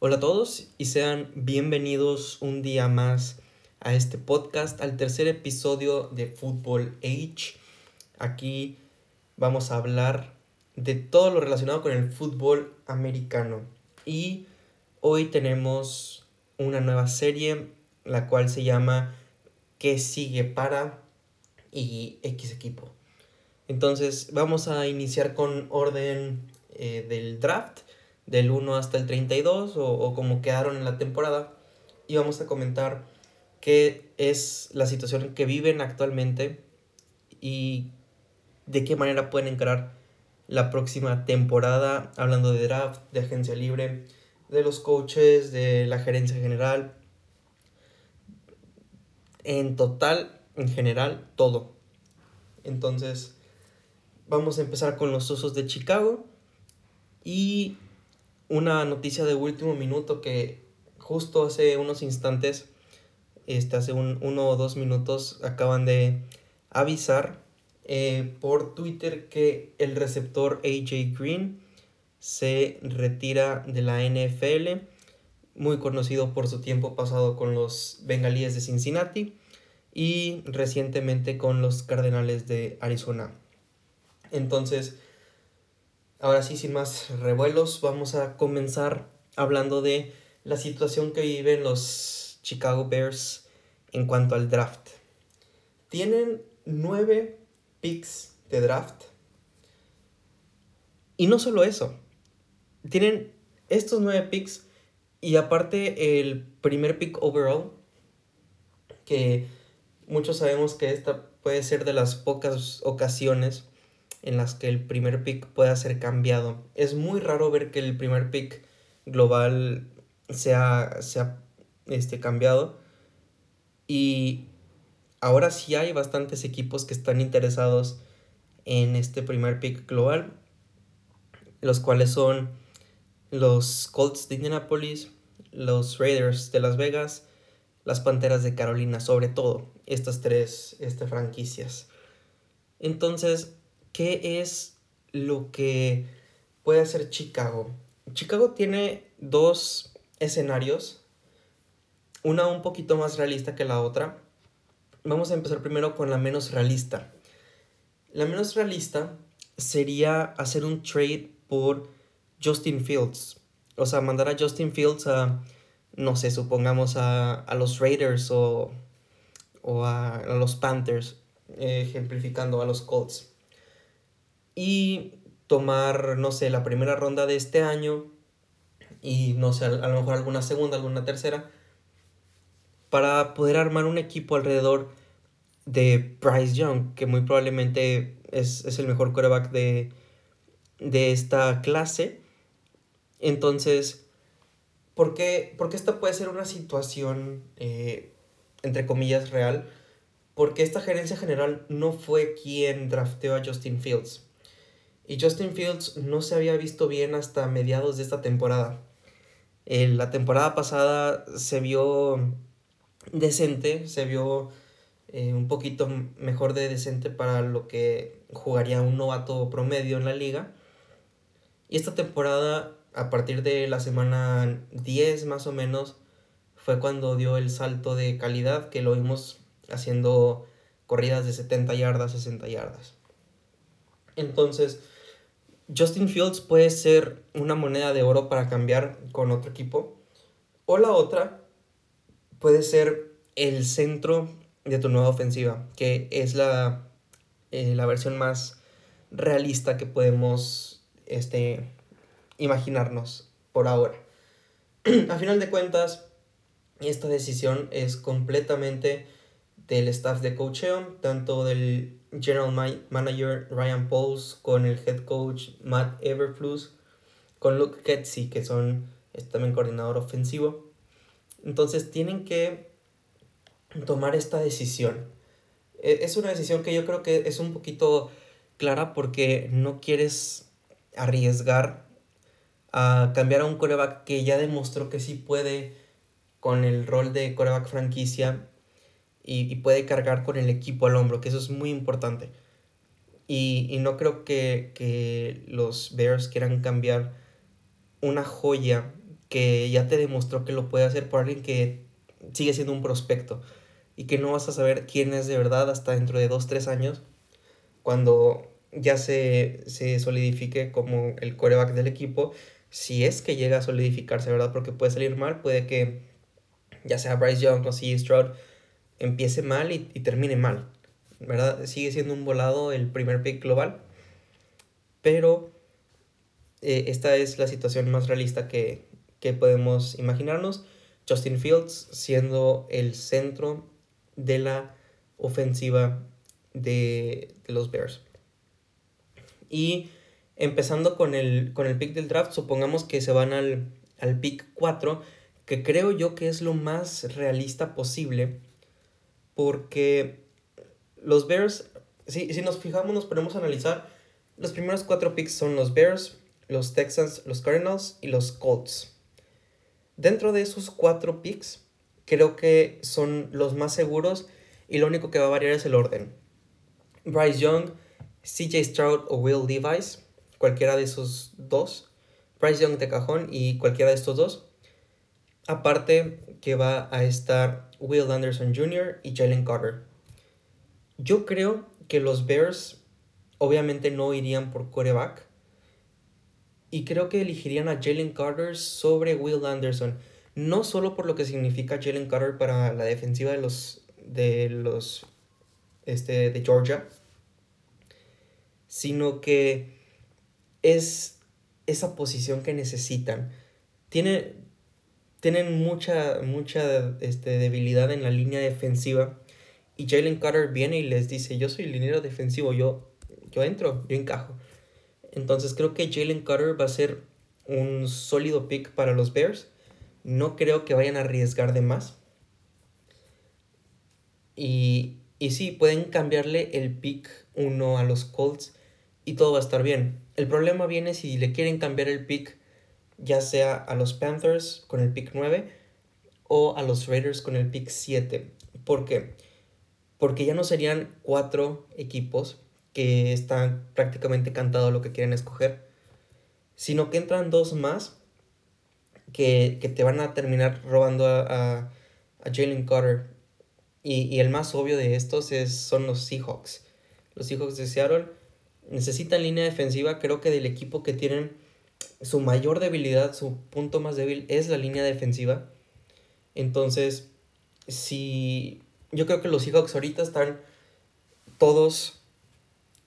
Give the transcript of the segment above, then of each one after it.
Hola a todos y sean bienvenidos un día más a este podcast, al tercer episodio de Football Age. Aquí vamos a hablar de todo lo relacionado con el fútbol americano. Y hoy tenemos una nueva serie, la cual se llama ¿Qué sigue para? y X equipo. Entonces vamos a iniciar con orden eh, del draft, del 1 hasta el 32 o, o como quedaron en la temporada. Y vamos a comentar qué es la situación que viven actualmente y de qué manera pueden encarar la próxima temporada, hablando de draft, de agencia libre, de los coaches, de la gerencia general. En total, en general, todo. Entonces, vamos a empezar con los Osos de Chicago. Y una noticia de último minuto que justo hace unos instantes, este, hace un, uno o dos minutos, acaban de avisar eh, por Twitter que el receptor AJ Green se retira de la NFL, muy conocido por su tiempo pasado con los Bengalíes de Cincinnati y recientemente con los Cardenales de Arizona. Entonces, ahora sí, sin más revuelos, vamos a comenzar hablando de la situación que viven los Chicago Bears en cuanto al draft. Tienen nueve picks de draft. Y no solo eso, tienen estos nueve picks y aparte el primer pick overall, que muchos sabemos que esta puede ser de las pocas ocasiones en las que el primer pick pueda ser cambiado. Es muy raro ver que el primer pick global sea, sea este, cambiado. Y ahora sí hay bastantes equipos que están interesados en este primer pick global, los cuales son los Colts de Indianapolis, los Raiders de Las Vegas, las Panteras de Carolina, sobre todo estas tres este, franquicias. Entonces, ¿qué es lo que puede hacer Chicago? Chicago tiene dos escenarios, una un poquito más realista que la otra, vamos a empezar primero con la menos realista. La menos realista sería hacer un trade por Justin Fields. O sea, mandar a Justin Fields a, no sé, supongamos a, los Raiders o, o a, los Panthers, ejemplificando a los Colts. Y tomar, no sé, la primera ronda de este año y, no sé, a lo mejor alguna segunda, alguna tercera para poder armar un equipo alrededor de Bryce Young, que muy probablemente es, el mejor quarterback de, de esta clase. Entonces, ¿por qué, porque esta puede ser una situación, eh, entre comillas, real? Porque esta gerencia general no fue quien drafteó a Justin Fields. Y Justin Fields no se había visto bien hasta mediados de esta temporada. la temporada pasada se vio decente, se vio eh, un poquito mejor de decente para lo que jugaría un novato promedio en la liga. Y esta temporada, a partir de la semana 10 más o menos, fue cuando dio el salto de calidad que lo vimos haciendo corridas de 70 yardas, 60 yardas. Entonces, Justin Fields puede ser una moneda de oro para cambiar con otro equipo. O la otra puede ser el centro de tu nueva ofensiva, que es la, eh, la versión más realista que podemos este, imaginarnos por ahora. A final de cuentas, esta decisión es completamente del staff de coacheo, tanto del general manager Ryan Pauls con el head coach Matt Everflus, con Luke Ketsy, que son, es también coordinador ofensivo. Entonces tienen que tomar esta decisión. E, es una decisión que yo creo que es un poquito clara porque no quieres arriesgar a cambiar a un coreback que ya demostró que sí puede con el rol de coreback franquicia y, puede cargar con el equipo al hombro, que eso es muy importante. Y, y no creo que, que los Bears quieran cambiar una joya que ya te demostró que lo puede hacer por alguien que sigue siendo un prospecto y que no vas a saber quién es de verdad hasta dentro de dos, tres años, cuando ya se, se solidifique como el coreback del equipo, si es que llega a solidificarse, ¿verdad? Porque puede salir mal, puede que ya sea Bryce Young o C. Stroud empiece mal y, termine mal, ¿verdad? Sigue siendo un volado el primer pick global, pero eh, esta es la situación más realista que, que podemos imaginarnos. Justin Fields siendo el centro de la ofensiva de, los Bears. Y empezando con el, con el pick del draft, supongamos que se van al, al pick 4, que creo yo que es lo más realista posible, porque los Bears, si, si nos fijamos, nos ponemos a analizar, los primeros cuatro picks son los Bears, los Texans, los Cardinals y los Colts. Dentro de esos cuatro picks, creo que son los más seguros y lo único que va a variar es el orden. Bryce Young, CJ Stroud o Will Levis, cualquiera de esos dos. Bryce Young de cajón y cualquiera de estos dos. Aparte que va a estar Will Anderson Jr. y Jalen Carter. Yo creo que los Bears obviamente no irían por coreback. Y creo que elegirían a Jalen Carter sobre Will Anderson. No solo por lo que significa Jalen Carter para la defensiva de los, de los este, de Georgia, sino que es esa posición que necesitan. Tiene, tienen mucha, mucha este, debilidad en la línea defensiva y Jalen Carter viene y les dice, yo soy liniero defensivo, yo, yo entro, yo encajo. Entonces creo que Jalen Carter va a ser un sólido pick para los Bears. No creo que vayan a arriesgar de más. Y, y sí, pueden cambiarle el pick 1 a los Colts y todo va a estar bien. El problema viene si le quieren cambiar el pick ya sea a los Panthers con el pick 9 o a los Raiders con el pick 7. ¿Por qué? Porque ya no serían cuatro equipos que están prácticamente cantados lo que quieren escoger, sino que entran dos más que, te van a terminar robando a, a, a Jalen Carter y, el más obvio de estos es, son los Seahawks. Los Seahawks de Seattle necesitan línea defensiva. Creo que del equipo que tienen su mayor debilidad, su punto más débil es la línea defensiva. Entonces, si yo creo que los Seahawks ahorita están todos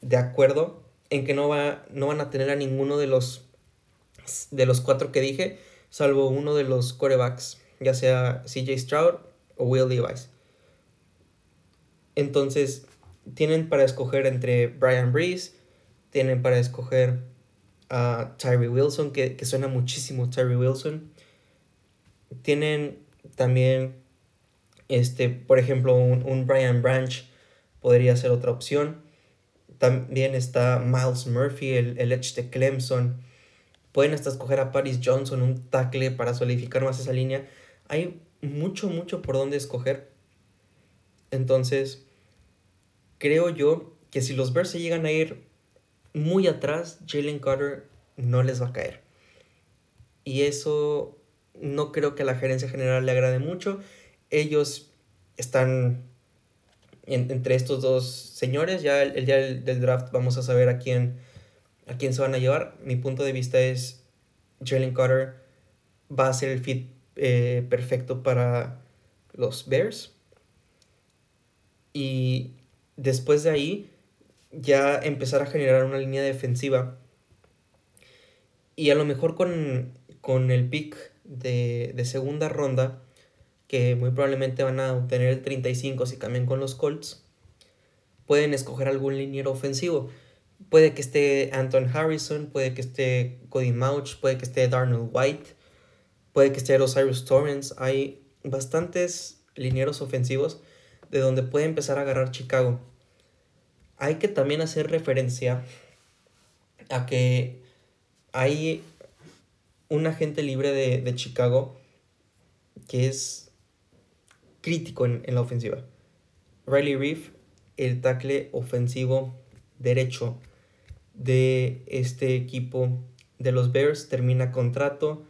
de acuerdo en que no, va, no van a tener a ninguno de los, de los cuatro que dije, salvo uno de los corebacks, ya sea CJ Stroud o Will Levis. Entonces, tienen para escoger entre Brian Breeze, tienen para escoger a Tyree Wilson, que, suena muchísimo Tyree Wilson. Tienen también, este, por ejemplo, un, Brian Branch podría ser otra opción. También está Miles Murphy, el, el Edge de Clemson. Pueden hasta escoger a Paris Johnson, un tackle para solidificar más esa línea. Hay mucho, mucho por donde escoger. Entonces, creo yo que si los Bears se llegan a ir muy atrás, Jalen Carter no les va a caer. Y eso no creo que a la gerencia general le agrade mucho. Ellos están entre estos dos señores. Ya el, día del, draft vamos a saber a quién, a quién se van a llevar. Mi punto de vista es Jalen Carter va a ser el fit eh, perfecto para los Bears. Y después de ahí, ya empezar a generar una línea defensiva. Y a lo mejor con, con el pick de, de, segunda ronda, que muy probablemente van a obtener el 35 si cambian con los Colts, pueden escoger algún liniero ofensivo. Puede que esté Anton Harrison, puede que esté Cody Mouch, puede que esté Darnell White, puede que esté Osiris Torrance. Hay bastantes linieros ofensivos de donde puede empezar a agarrar Chicago. Hay que también hacer referencia a que hay un agente libre de, Chicago que es crítico en, la ofensiva. Riley Reef, el tackle ofensivo derecho de este equipo de los Bears, termina contrato.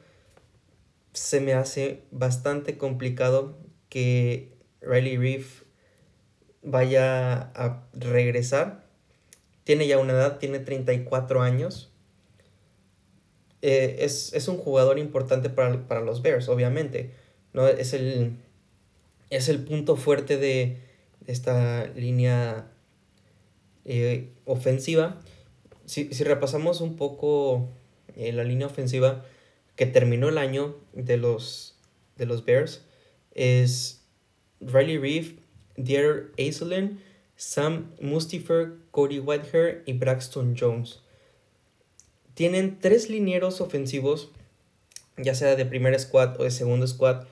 se me hace bastante complicado que Riley Reef vaya a regresar. Tiene ya una edad, tiene 34 años. Eh, es, un jugador importante para, los Bears, obviamente. ¿no? Es, el, es el punto fuerte de esta línea eh, ofensiva. Si, repasamos un poco eh, la línea ofensiva que terminó el año de los, de los Bears, es Riley Reef, Dieter Aislinn, Sam Mustifer, Cody Whitehair y Braxton Jones. Tienen tres linieros ofensivos, ya sea de primer squad o de segundo squad,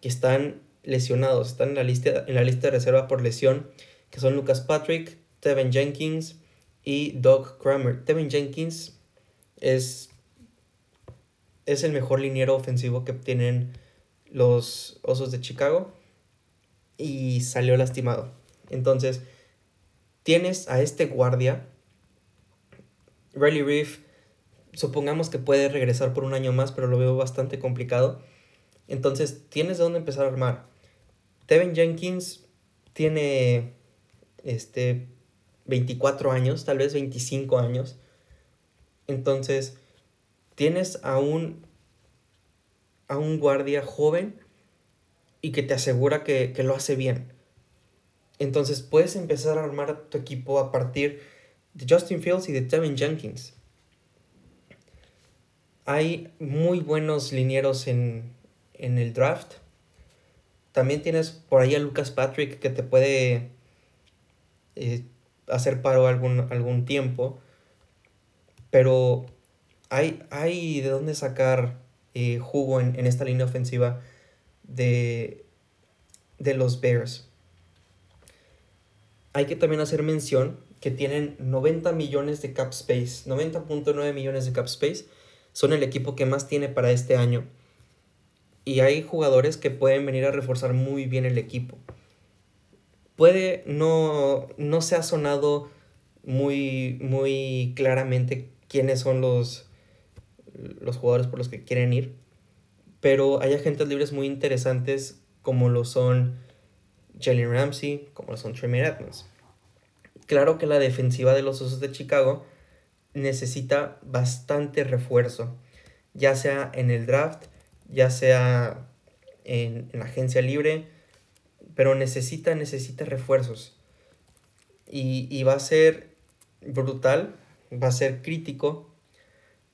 que están lesionados, están en la lista, en la lista de reserva por lesión, que son Lucas Patrick, Tevin Jenkins y Doug Kramer. Tevin Jenkins es, es el mejor liniero ofensivo que tienen los Osos de Chicago y salió lastimado. Entonces, tienes a este guardia, Riley Reef, supongamos que puede regresar por un año más, pero lo veo bastante complicado. Entonces, tienes de dónde empezar a armar. Tevin Jenkins tiene este 24 años, tal vez 25 años. Entonces, tienes a un, a un guardia joven y que te asegura que, lo hace bien. Entonces, puedes empezar a armar tu equipo a partir de Justin Fields y de Tevin Jenkins. Hay muy buenos linieros en, en el draft. También tienes por ahí a Lucas Patrick que te puede eh, hacer paro algún, algún tiempo. Pero hay, hay de dónde sacar eh, jugo en, esta línea ofensiva de, de los Bears. Hay que también hacer mención que tienen 90 millones de cap space, 90.9 millones de cap space. Son el equipo que más tiene para este año. Y hay jugadores que pueden venir a reforzar muy bien el equipo puede no, no se ha sonado muy, muy claramente quiénes son los, los jugadores por los que quieren ir, pero hay agentes libres muy interesantes como lo son Jalen Ramsey, como lo son Tremere Edmonds. Claro que la defensiva de los Osos de Chicago necesita bastante refuerzo, ya sea en el draft, ya sea en, la agencia libre, pero necesita, necesita refuerzos. Y, va a ser brutal, va a ser crítico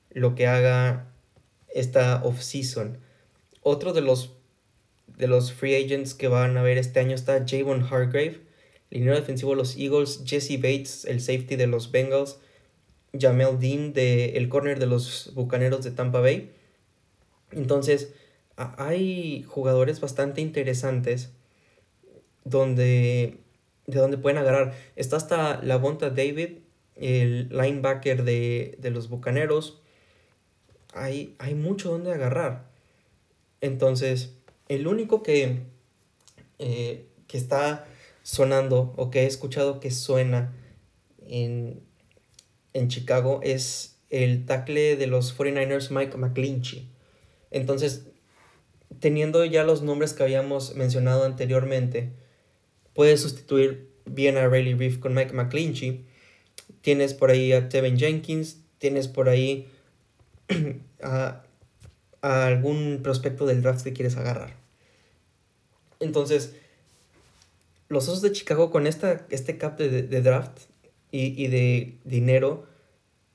lo que haga esta off-season. Otro de los, de los free agents que van a ver este año está Javon Hargrave, línea defensivo de los Eagles, Jesse Bates, el safety de los Bengals, Jamel Dean, de, el corner de los Bucaneros de Tampa Bay. Entonces, hay jugadores bastante interesantes donde, de donde pueden agarrar. Está hasta la Bonta David, el linebacker de, los Bucaneros. Hay, hay mucho donde agarrar. Entonces, el único que, eh, que está sonando o que he escuchado que suena en, en Chicago es el tackle de los 49ers Mike McClinchy. Entonces, teniendo ya los nombres que habíamos mencionado anteriormente, Puedes sustituir bien a Riley Reef con Mike McClinchy. Tienes por ahí a Tevin Jenkins. Tienes por ahí a, algún prospecto del draft que quieres agarrar. Entonces, los Osos de Chicago con esta, este cap de, draft y, y, de dinero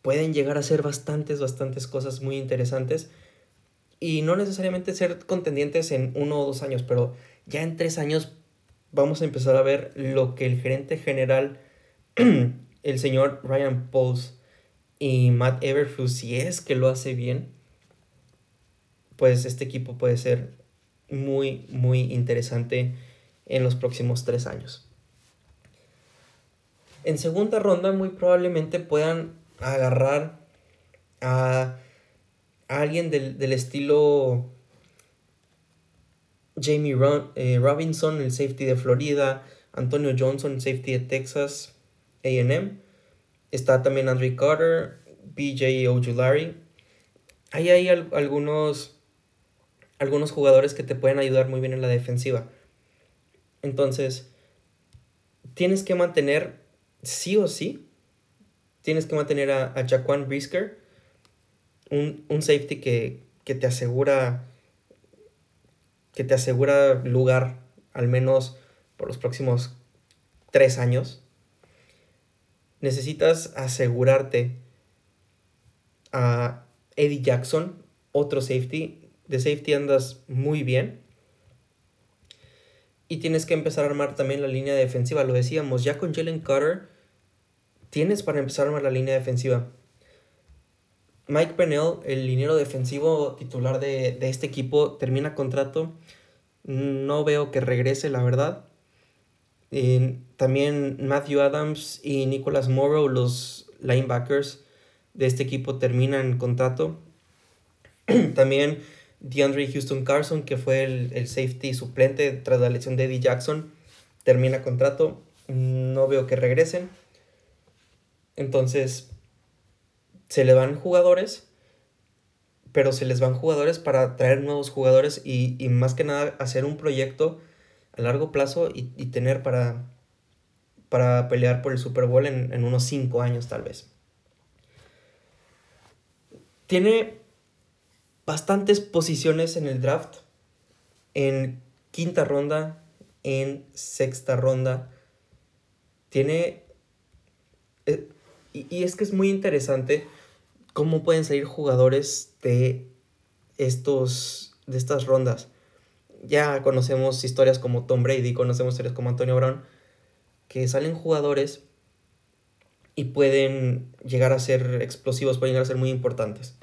pueden llegar a hacer bastantes, bastantes cosas muy interesantes. Y no necesariamente ser contendientes en uno o dos años, pero ya en tres años vamos a empezar a ver lo que el gerente general, el señor Ryan Pauls y Matt Everflus, si es que lo hace bien, pues este equipo puede ser muy, muy interesante en los próximos tres años. En segunda ronda muy probablemente puedan agarrar a, alguien del, del estilo Jamie eh, Robinson, el safety de Florida, Antonio Johnson, safety de Texas AM. Está también Andre Carter, BJ Ojulari. Ahí hay algunos, algunos jugadores que te pueden ayudar muy bien en la defensiva. Entonces, tienes que mantener, sí o sí, tienes que mantener a, a Jaquan Brisker, un, un safety que, que, te asegura que te asegura lugar al menos por los próximos tres años. Necesitas asegurarte a Eddie Jackson, otro safety. De safety andas muy bien. Y tienes que empezar a armar también la línea defensiva. Lo decíamos, ya con Jalen Carter tienes para empezar a armar la línea defensiva. Mike Pennell, el liniero defensivo titular de, de, este equipo, termina contrato. No veo que regrese, la verdad. también Matthew Adams y Nicholas Morrow, los linebackers de este equipo, terminan contrato. también DeAndre Houston Carson, que fue el, el, safety suplente tras la lesión de Eddie Jackson, termina contrato. No veo que regresen. Entonces, se le van jugadores, pero se les van jugadores para traer nuevos jugadores y, y más que nada hacer un proyecto a largo plazo y, y tener para, para pelear por el Super Bowl en, en unos 5 años tal vez. Tiene bastantes posiciones en el draft. En quinta ronda, en sexta ronda. Tiene... Eh, y, y, es que es muy interesante cómo pueden salir jugadores de estos de estas rondas. Ya conocemos historias como Tom Brady, conocemos historias como Antonio Brown, que salen jugadores y pueden llegar a ser explosivos, pueden llegar a ser muy importantes.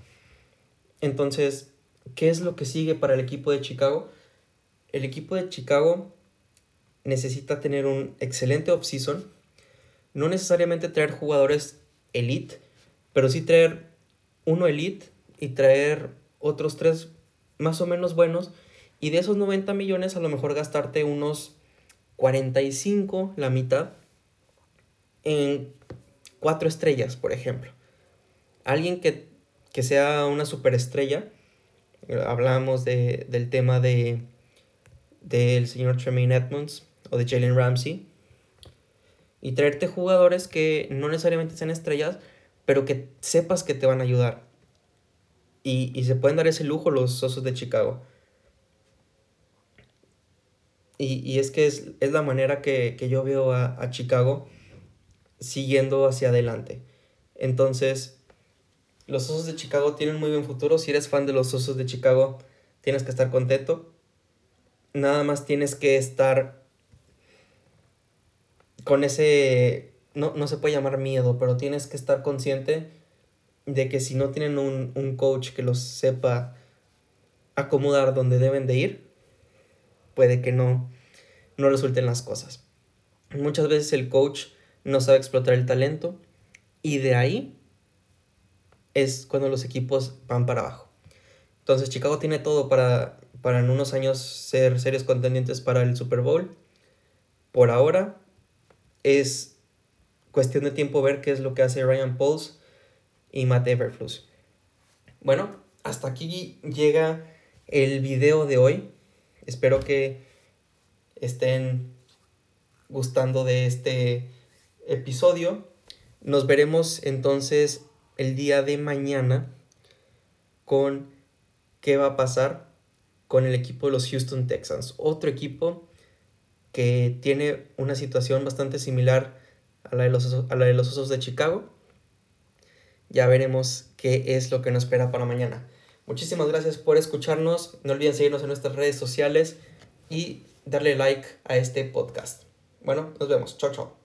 Entonces, ¿qué es lo que sigue para el equipo de Chicago? El equipo de Chicago necesita tener un excelente offseason, no necesariamente traer jugadores elite, pero sí traer uno elite y traer otros tres más o menos buenos. Y de esos 90 millones a lo mejor gastarte unos 45, la mitad, en cuatro estrellas, por ejemplo. Alguien que, que sea una superestrella. Hablamos de, del tema de del señor Tremaine Edmonds o de Jalen Ramsey. Y traerte jugadores que no necesariamente sean estrellas, pero que sepas que te van a ayudar. Y, y se pueden dar ese lujo los Osos de Chicago. Y, y es que es, es, la manera que, que yo veo a, a, Chicago siguiendo hacia adelante. Entonces, los Osos de Chicago tienen muy buen futuro. Si eres fan de los Osos de Chicago, tienes que estar contento. Nada más tienes que estar con ese no, no se puede llamar miedo, pero tienes que estar consciente de que si no tienen un, un coach que los sepa acomodar donde deben de ir, puede que no, no resulten las cosas. Muchas veces el coach no sabe explotar el talento y de ahí es cuando los equipos van para abajo. Entonces Chicago tiene todo para, para en unos años ser serios contendientes para el Super Bowl. Por ahora es cuestión de tiempo ver qué es lo que hace Ryan Pauls y Matt Everflus. Bueno, hasta aquí llega el video de hoy. Espero que estén gustando de este episodio. Nos veremos entonces el día de mañana con qué va a pasar con el equipo de los Houston Texans. Otro equipo que tiene una situación bastante similar a la de los, a la de los Osos de Chicago. Ya veremos qué es lo que nos espera para mañana. Muchísimas gracias por escucharnos. No olviden seguirnos en nuestras redes sociales y darle like a este podcast. Bueno, nos vemos. Chao, chao.